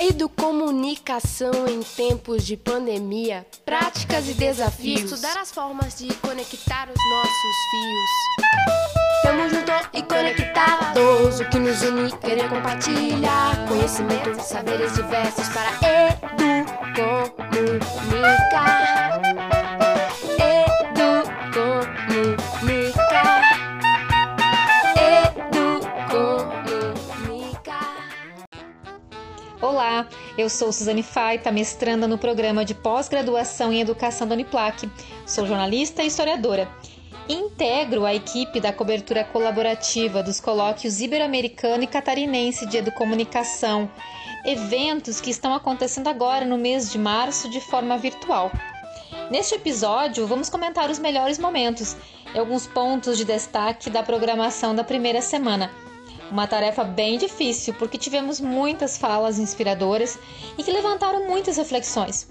Educomunicação em tempos de pandemia, práticas e desafios. Estudar as formas de conectar os nossos fios. Tamo junto e conectados, o que nos une, querer compartilhar conhecimento, saberes diversos para educomunicar. Olá, eu sou Suzane Faita, mestranda no programa de pós-graduação em Educação da Uniplac. Sou jornalista e historiadora. Integro a equipe da cobertura colaborativa dos colóquios ibero-americano e catarinense de educomunicação, eventos que estão acontecendo agora no mês de março de forma virtual. Neste episódio, vamos comentar os melhores momentos e alguns pontos de destaque da programação da primeira semana. Uma tarefa bem difícil, porque tivemos muitas falas inspiradoras e que levantaram muitas reflexões.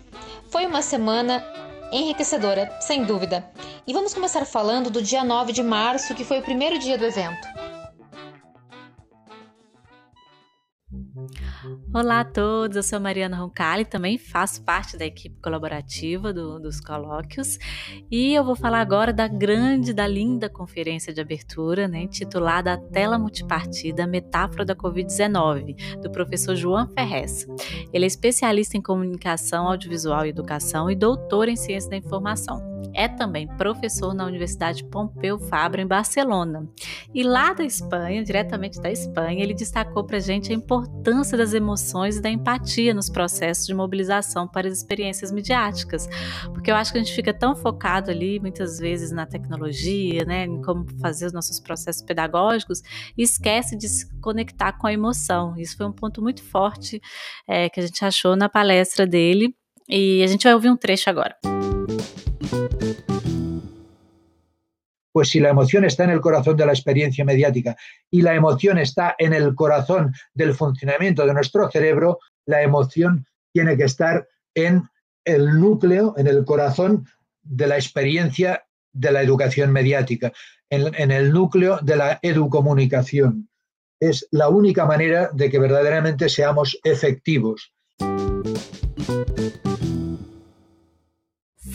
Foi uma semana enriquecedora, sem dúvida. E vamos começar falando do dia 9 de março, que foi o primeiro dia do evento. Olá a todos, eu sou Mariana Roncalli, também faço parte da equipe colaborativa do, dos colóquios e eu vou falar agora da grande, da linda conferência de abertura, né, intitulada A Tela Multipartida, Metáfora da Covid-19, do professor João Ferrez. Ele é especialista em comunicação audiovisual e educação e doutor em ciência da informação. É também professor na Universidade Pompeu Fabra, em Barcelona. E lá da Espanha, diretamente da Espanha, ele destacou para a gente a importância das emoções e da empatia nos processos de mobilização para as experiências midiáticas. Porque eu acho que a gente fica tão focado ali, muitas vezes, na tecnologia, né, em como fazer os nossos processos pedagógicos, e esquece de se conectar com a emoção. Isso foi um ponto muito forte é, que a gente achou na palestra dele. E a gente vai ouvir um trecho agora. Pues si la emoción está en el corazón de la experiencia mediática y la emoción está en el corazón del funcionamiento de nuestro cerebro, la emoción tiene que estar en el núcleo, en el corazón de la experiencia de la educación mediática, en, el núcleo de la educomunicación. Es la única manera de que verdaderamente seamos efectivos.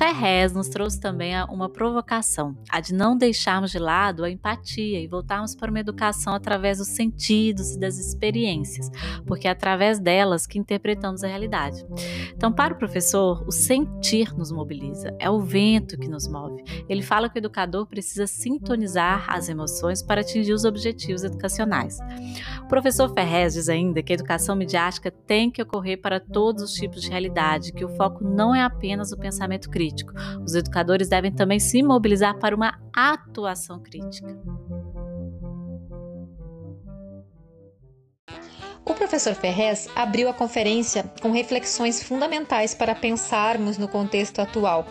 Ferrez nos trouxe também uma provocação, a de não deixarmos de lado a empatia e voltarmos para uma educação através dos sentidos e das experiências, porque é através delas que interpretamos a realidade. Então, para o professor, o sentir nos mobiliza, é o vento que nos move. Ele fala que o educador precisa sintonizar as emoções para atingir os objetivos educacionais. O professor Ferrez diz ainda que a educação midiática tem que ocorrer para todos os tipos de realidade, que o foco não é apenas o pensamento crítico crítico. Os educadores devem também se mobilizar para uma atuação crítica. O professor Ferrez abriu a conferência com reflexões fundamentais para pensarmos no contexto atual.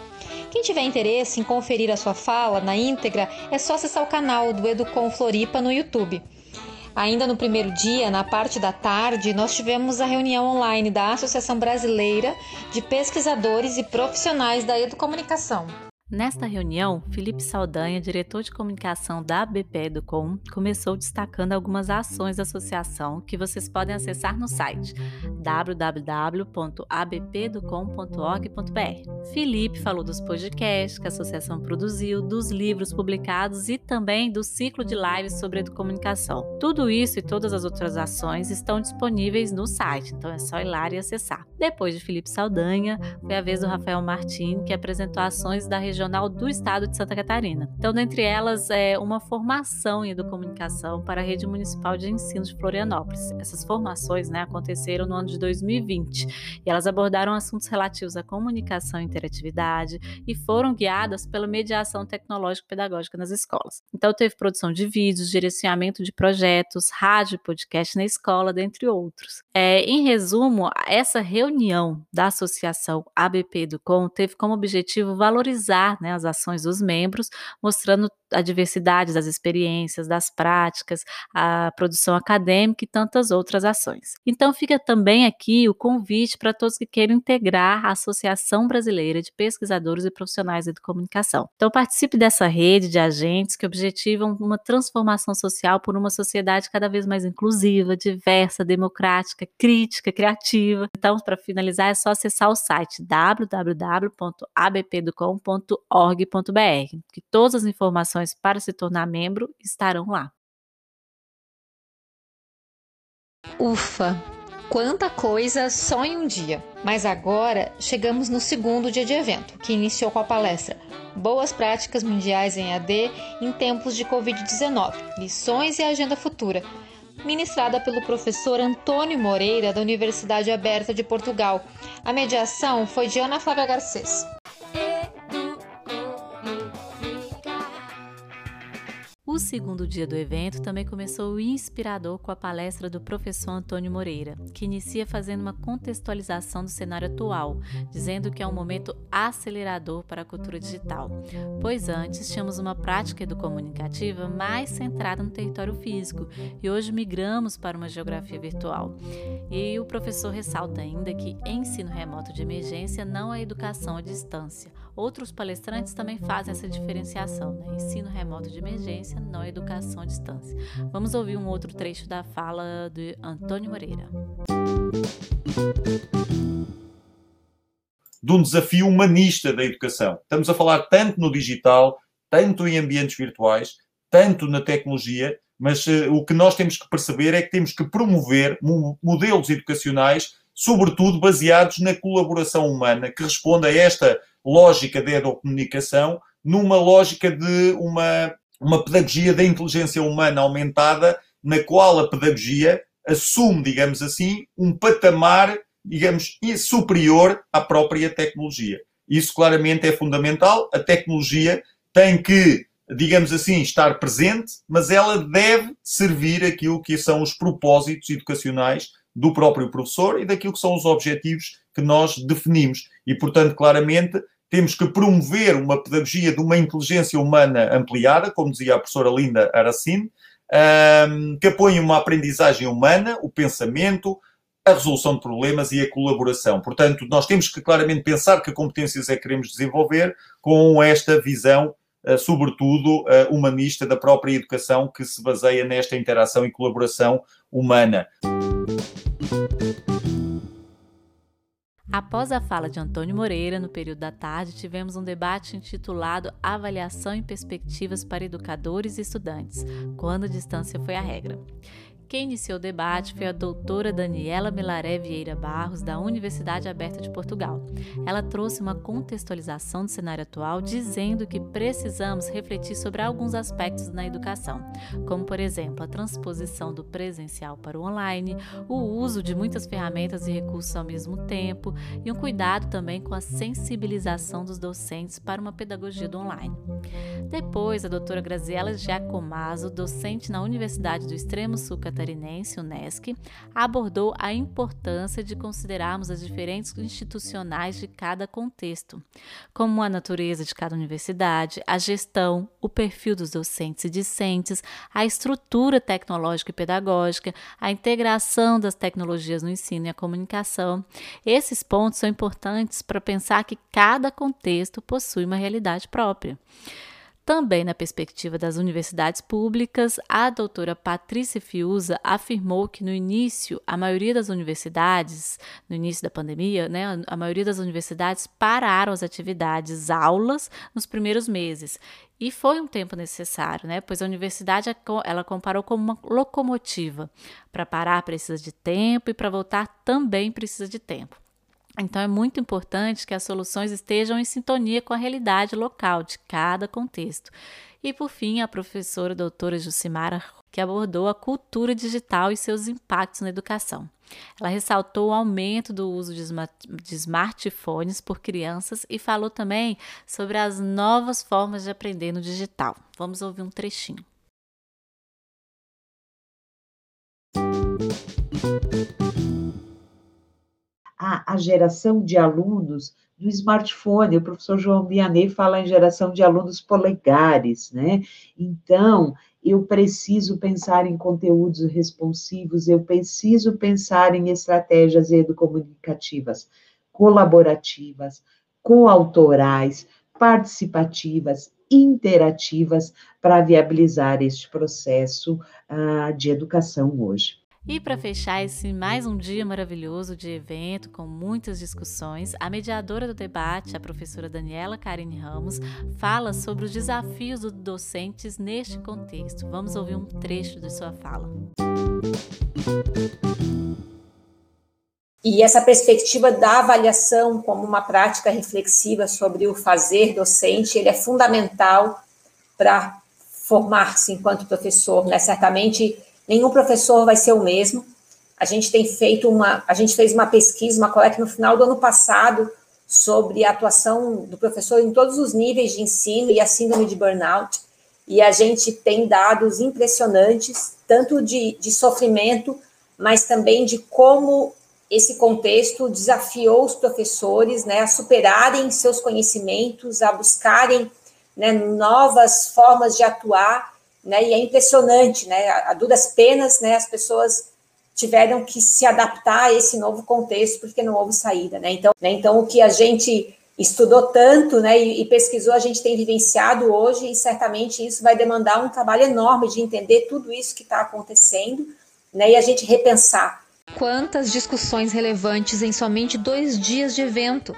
Quem tiver interesse em conferir a sua fala na íntegra, é só acessar o canal do Educom Floripa no YouTube. Ainda no primeiro dia, na parte da tarde, nós tivemos a reunião online da Associação Brasileira de Pesquisadores e Profissionais da Educomunicação. Nesta reunião, Felipe Saldanha, diretor de comunicação da ABP Educom, começou destacando algumas ações da associação que vocês podem acessar no site www.abpeducom.org.br. Felipe falou dos podcasts que a associação produziu, dos livros publicados e também do ciclo de lives sobre educomunicação. Tudo isso e todas as outras ações estão disponíveis no site, então é só ir lá e acessar. Depois de Felipe Saldanha, foi a vez do Rafael Martins, que apresentou ações da região Regional do Estado de Santa Catarina. Então, dentre elas, é uma formação em educomunicação para a Rede Municipal de Ensino de Florianópolis. Essas formações né, aconteceram no ano de 2020 e elas abordaram assuntos relativos à comunicação e interatividade e foram guiadas pela mediação tecnológico-pedagógica nas escolas. Então, teve produção de vídeos, direcionamento de projetos, rádio e podcast na escola, dentre outros. É, em resumo, essa reunião da Associação ABP do Com teve como objetivo valorizar né, as ações dos membros, mostrando a diversidade das experiências, das práticas, a produção acadêmica e tantas outras ações. Então fica também aqui o convite para todos que queiram integrar a Associação Brasileira de Pesquisadores e Profissionais de Comunicação. Então participe dessa rede de agentes que objetivam uma transformação social por uma sociedade cada vez mais inclusiva, diversa, democrática, crítica, criativa. Então, para finalizar, é só acessar o site www.abpeducom.org.br, que todas as informações para se tornar membro estarão lá. Ufa! Quanta coisa só em um dia! Mas agora chegamos no segundo dia de evento, que iniciou com a palestra Boas Práticas Mundiais em AD em Tempos de Covid-19 Lições e Agenda Futura, ministrada pelo professor Antônio Moreira, da Universidade Aberta de Portugal. A mediação foi de Ana Flávia Garcês. O segundo dia do evento também começou inspirador com a palestra do professor Antônio Moreira, que inicia fazendo uma contextualização do cenário atual, dizendo que é um momento acelerador para a cultura digital, pois antes tínhamos uma prática educomunicativa mais centrada no território físico e hoje migramos para uma geografia virtual. E o professor ressalta ainda que ensino remoto de emergência não é educação à distância. Outros palestrantes também fazem essa diferenciação, né? ensino remoto de emergência não educação à distância. Vamos ouvir um outro trecho da fala de Antônio Moreira. De um desafio humanista da educação. Estamos a falar tanto no digital, tanto em ambientes virtuais, tanto na tecnologia, mas uh, o que nós temos que perceber é que temos que promover modelos educacionais, sobretudo baseados na colaboração humana, que responda a esta lógica da educomunicação, numa lógica de uma uma pedagogia da inteligência humana aumentada, na qual a pedagogia assume, digamos assim, um patamar, digamos, superior à própria tecnologia. Isso claramente é fundamental. A tecnologia tem que, digamos assim, estar presente, mas ela deve servir aquilo que são os propósitos educacionais do próprio professor e daquilo que são os objetivos que nós definimos. E, portanto, claramente, temos que promover uma pedagogia de uma inteligência humana ampliada, como dizia a professora Linda Aracine, um, que apoie uma aprendizagem humana, o pensamento, a resolução de problemas e a colaboração. Portanto, nós temos que claramente pensar que competências é que queremos desenvolver com esta visão, uh, sobretudo uh, humanista, da própria educação, que se baseia nesta interação e colaboração humana. Após a fala de Antônio Moreira, no período da tarde, tivemos um debate intitulado Avaliação e Perspectivas para Educadores e Estudantes, quando a distância foi a regra. Quem iniciou o debate foi a doutora Daniela Melaré Vieira Barros, da Universidade Aberta de Portugal. Ela trouxe uma contextualização do cenário atual, dizendo que precisamos refletir sobre alguns aspectos na educação, como, por exemplo, a transposição do presencial para o online, o uso de muitas ferramentas e recursos ao mesmo tempo e um cuidado também com a sensibilização dos docentes para uma pedagogia do online. Depois, a doutora Graziela Giacomaso, docente na Universidade do Extremo Sul catarinense, UNESCO, abordou a importância de considerarmos as diferentes institucionais de cada contexto, como a natureza de cada universidade, a gestão, o perfil dos docentes e discentes, a estrutura tecnológica e pedagógica, a integração das tecnologias no ensino e a comunicação. Esses pontos são importantes para pensar que cada contexto possui uma realidade própria. Também na perspectiva das universidades públicas, a doutora Patrícia Fiuza afirmou que no início, a maioria das universidades, no início da pandemia, né, a maioria das universidades pararam as atividades, aulas, nos primeiros meses. E foi um tempo necessário, né? Pois a universidade ela comparou como uma locomotiva. Para parar precisa de tempo e para voltar também precisa de tempo. Então é muito importante que as soluções estejam em sintonia com a realidade local de cada contexto. E por fim, a professora doutora Jucimara, que abordou a cultura digital e seus impactos na educação. Ela ressaltou o aumento do uso de smartphones por crianças e falou também sobre as novas formas de aprender no digital. Vamos ouvir um trechinho. A, a geração de alunos do smartphone. O professor João Bianei fala em geração de alunos polegares, né? Então, eu preciso pensar em conteúdos responsivos, eu preciso pensar em estratégias educomunicativas colaborativas, coautorais, participativas, interativas para viabilizar este processo uh, de educação hoje. E para fechar esse mais um dia maravilhoso de evento com muitas discussões, a mediadora do debate, a professora Daniela Karine Ramos, fala sobre os desafios dos docentes neste contexto. Vamos ouvir um trecho de sua fala. E essa perspectiva da avaliação como uma prática reflexiva sobre o fazer docente, ele é fundamental para formar-se enquanto professor, né? Certamente nenhum professor vai ser o mesmo. A gente tem feito uma, a gente fez uma pesquisa, uma coleta no final do ano passado sobre a atuação do professor em todos os níveis de ensino e a síndrome de burnout. E a gente tem dados impressionantes, tanto de, de sofrimento, mas também de como esse contexto desafiou os professores né, a superarem seus conhecimentos, a buscarem né, novas formas de atuar, né, e é impressionante, né, a duras penas, né, as pessoas tiveram que se adaptar a esse novo contexto, porque não houve saída, né, então, né, então o que a gente estudou tanto, né, e, e pesquisou, a gente tem vivenciado hoje, e certamente isso vai demandar um trabalho enorme de entender tudo isso que está acontecendo, né, e a gente repensar. Quantas discussões relevantes em somente dois dias de evento!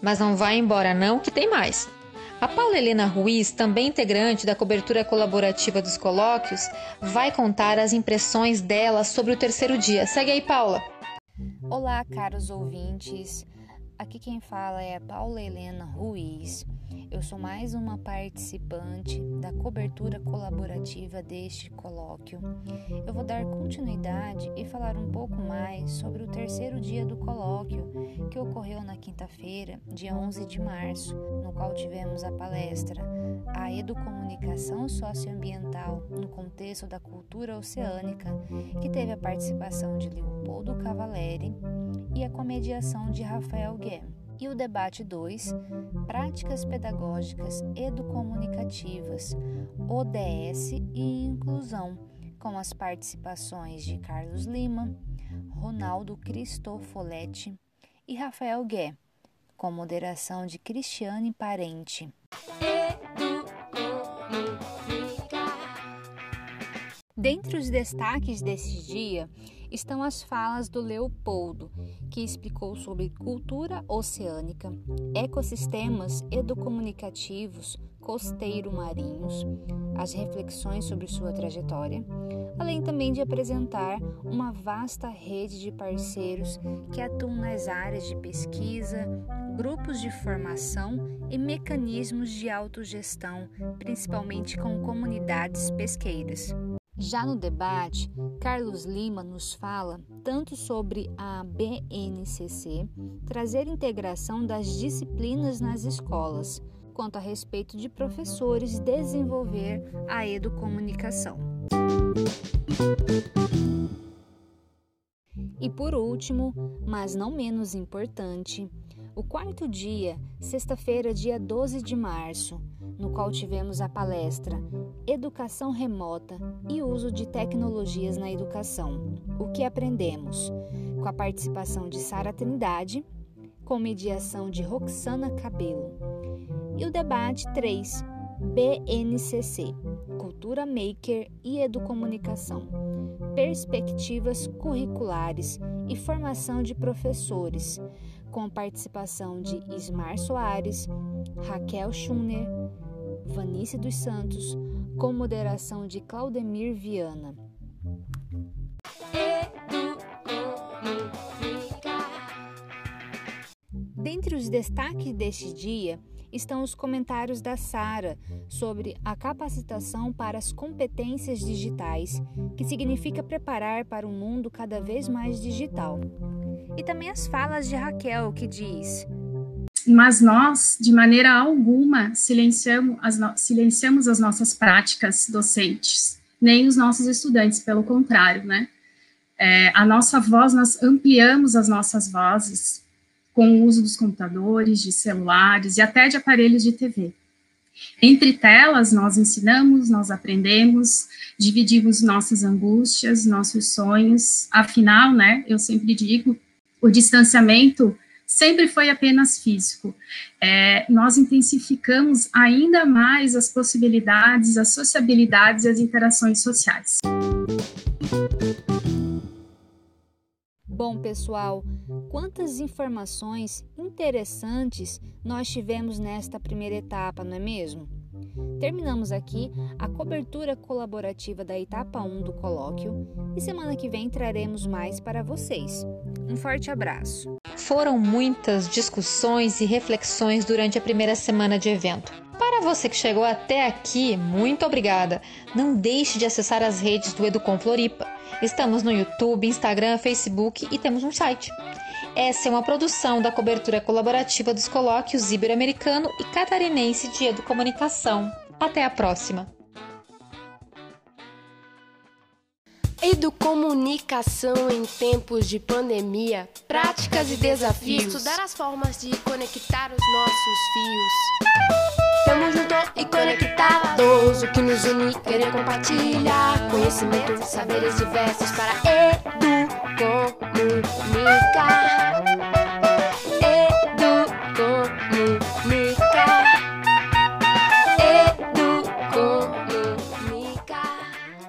Mas não vai embora não, que tem mais. A Paula Helena Ruiz, também integrante da cobertura colaborativa dos colóquios, vai contar as impressões dela sobre o terceiro dia. Segue aí, Paula. Olá, caros ouvintes. Aqui quem fala é a Paula Helena Ruiz. Eu sou mais uma participante da cobertura colaborativa deste colóquio. Eu vou dar continuidade e falar um pouco mais sobre o terceiro dia do colóquio, que ocorreu na quinta-feira, dia 11 de março, no qual tivemos a palestra A Educomunicação Socioambiental no Contexto da Cultura Oceânica, que teve a participação de Leopoldo Cavaleri e a comediação de Rafael Guerra. E o debate 2, Práticas Pedagógicas Educomunicativas, ODS e Inclusão, com as participações de Carlos Lima, Ronaldo Cristofoletti e Rafael Gué, com moderação de Cristiane Parente. Dentre os destaques desse dia estão as falas do Leopoldo, que explicou sobre cultura oceânica, ecossistemas educomunicativos costeiro-marinhos, as reflexões sobre sua trajetória, além também de apresentar uma vasta rede de parceiros que atuam nas áreas de pesquisa, grupos de formação e mecanismos de autogestão, principalmente com comunidades pesqueiras. Já no debate, Carlos Lima nos fala tanto sobre a BNCC trazer integração das disciplinas nas escolas, quanto a respeito de professores desenvolver a educomunicação. E por último, mas não menos importante, o quarto dia, sexta-feira, dia 12 de março, no qual tivemos a palestra Educação Remota e Uso de Tecnologias na Educação. O que aprendemos? Com a participação de Sara Trindade, com mediação de Roxana Cabelo. E o debate 3, BNCC, Cultura Maker e Educomunicação, Perspectivas Curriculares e Formação de Professores, com participação de Ismar Soares, Raquel Schuner, Vanice dos Santos, com moderação de Claudemir Viana. Dentre os destaques deste dia estão os comentários da Sara sobre a capacitação para as competências digitais, que significa preparar para um mundo cada vez mais digital. E também as falas de Raquel, que diz: mas nós, de maneira alguma, silenciamos as, no silenciamos as nossas práticas docentes, nem os nossos estudantes, pelo contrário, né? É, a nossa voz, nós ampliamos as nossas vozes com o uso dos computadores, de celulares e até de aparelhos de TV. Entre telas, nós ensinamos, nós aprendemos, dividimos nossas angústias, nossos sonhos. Afinal, né, eu sempre digo, o distanciamento sempre foi apenas físico. É, nós intensificamos ainda mais as possibilidades, as sociabilidades e as interações sociais. Bom, pessoal, quantas informações interessantes nós tivemos nesta primeira etapa, não é mesmo? Terminamos aqui a cobertura colaborativa da etapa 1 do colóquio e semana que vem traremos mais para vocês. Um forte abraço. Foram muitas discussões e reflexões durante a primeira semana de evento. Para você que chegou até aqui, muito obrigada. Não deixe de acessar as redes do Educom Floripa. Estamos no YouTube, Instagram, Facebook e temos um site. Essa é uma produção da cobertura colaborativa dos colóquios ibero-americano e catarinense de educomunicação. Até a próxima! Educomunicação em tempos de pandemia, práticas e desafios. Estudar as formas de conectar os nossos fios. Tamo junto e conectados, o que nos une, querer compartilhar conhecimento, saberes diversos para educomunicar.